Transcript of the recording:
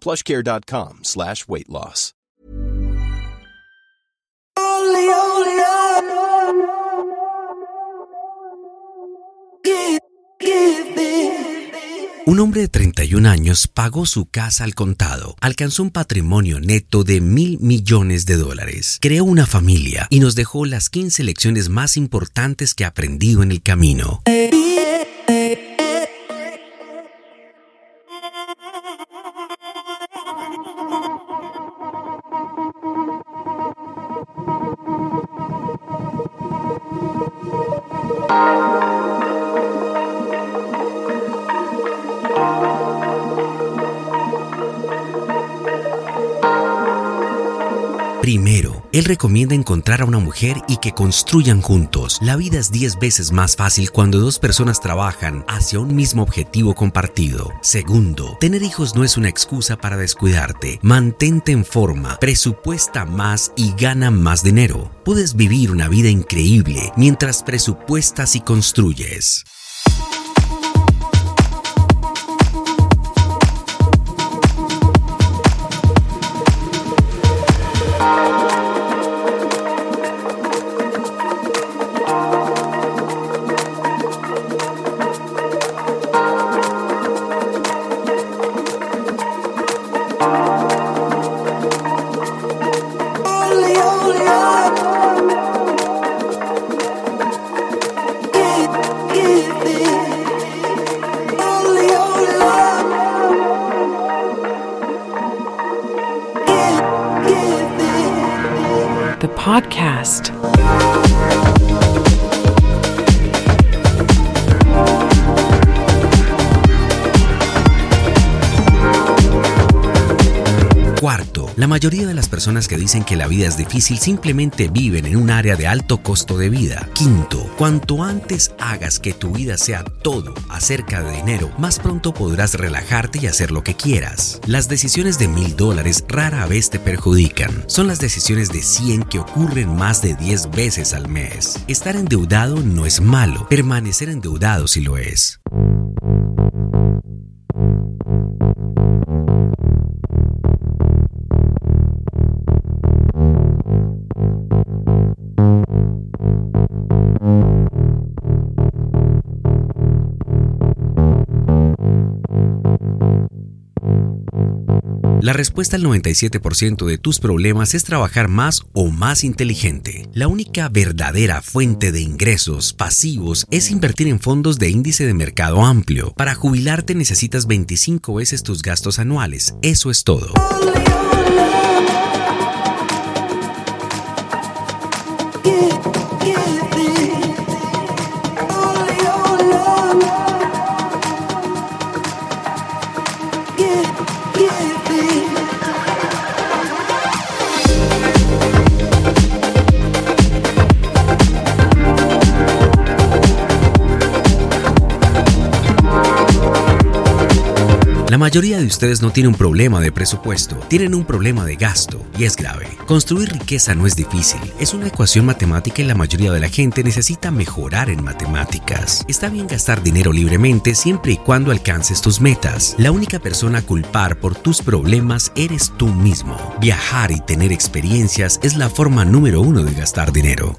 plushcare.com slash weight loss. Un hombre de 31 años pagó su casa al contado, alcanzó un patrimonio neto de mil millones de dólares, creó una familia y nos dejó las 15 lecciones más importantes que ha aprendido en el camino. Primero, él recomienda encontrar a una mujer y que construyan juntos. La vida es 10 veces más fácil cuando dos personas trabajan hacia un mismo objetivo compartido. Segundo, tener hijos no es una excusa para descuidarte. Mantente en forma, presupuesta más y gana más dinero. Puedes vivir una vida increíble mientras presupuestas y construyes. The podcast. La mayoría de las personas que dicen que la vida es difícil simplemente viven en un área de alto costo de vida. Quinto, cuanto antes hagas que tu vida sea todo acerca de dinero, más pronto podrás relajarte y hacer lo que quieras. Las decisiones de mil dólares rara vez te perjudican. Son las decisiones de 100 que ocurren más de 10 veces al mes. Estar endeudado no es malo, permanecer endeudado sí lo es. Respuesta al 97% de tus problemas es trabajar más o más inteligente. La única verdadera fuente de ingresos pasivos es invertir en fondos de índice de mercado amplio. Para jubilarte necesitas 25 veces tus gastos anuales. Eso es todo. La mayoría de ustedes no tiene un problema de presupuesto, tienen un problema de gasto y es grave. Construir riqueza no es difícil, es una ecuación matemática y la mayoría de la gente necesita mejorar en matemáticas. Está bien gastar dinero libremente siempre y cuando alcances tus metas. La única persona a culpar por tus problemas eres tú mismo. Viajar y tener experiencias es la forma número uno de gastar dinero.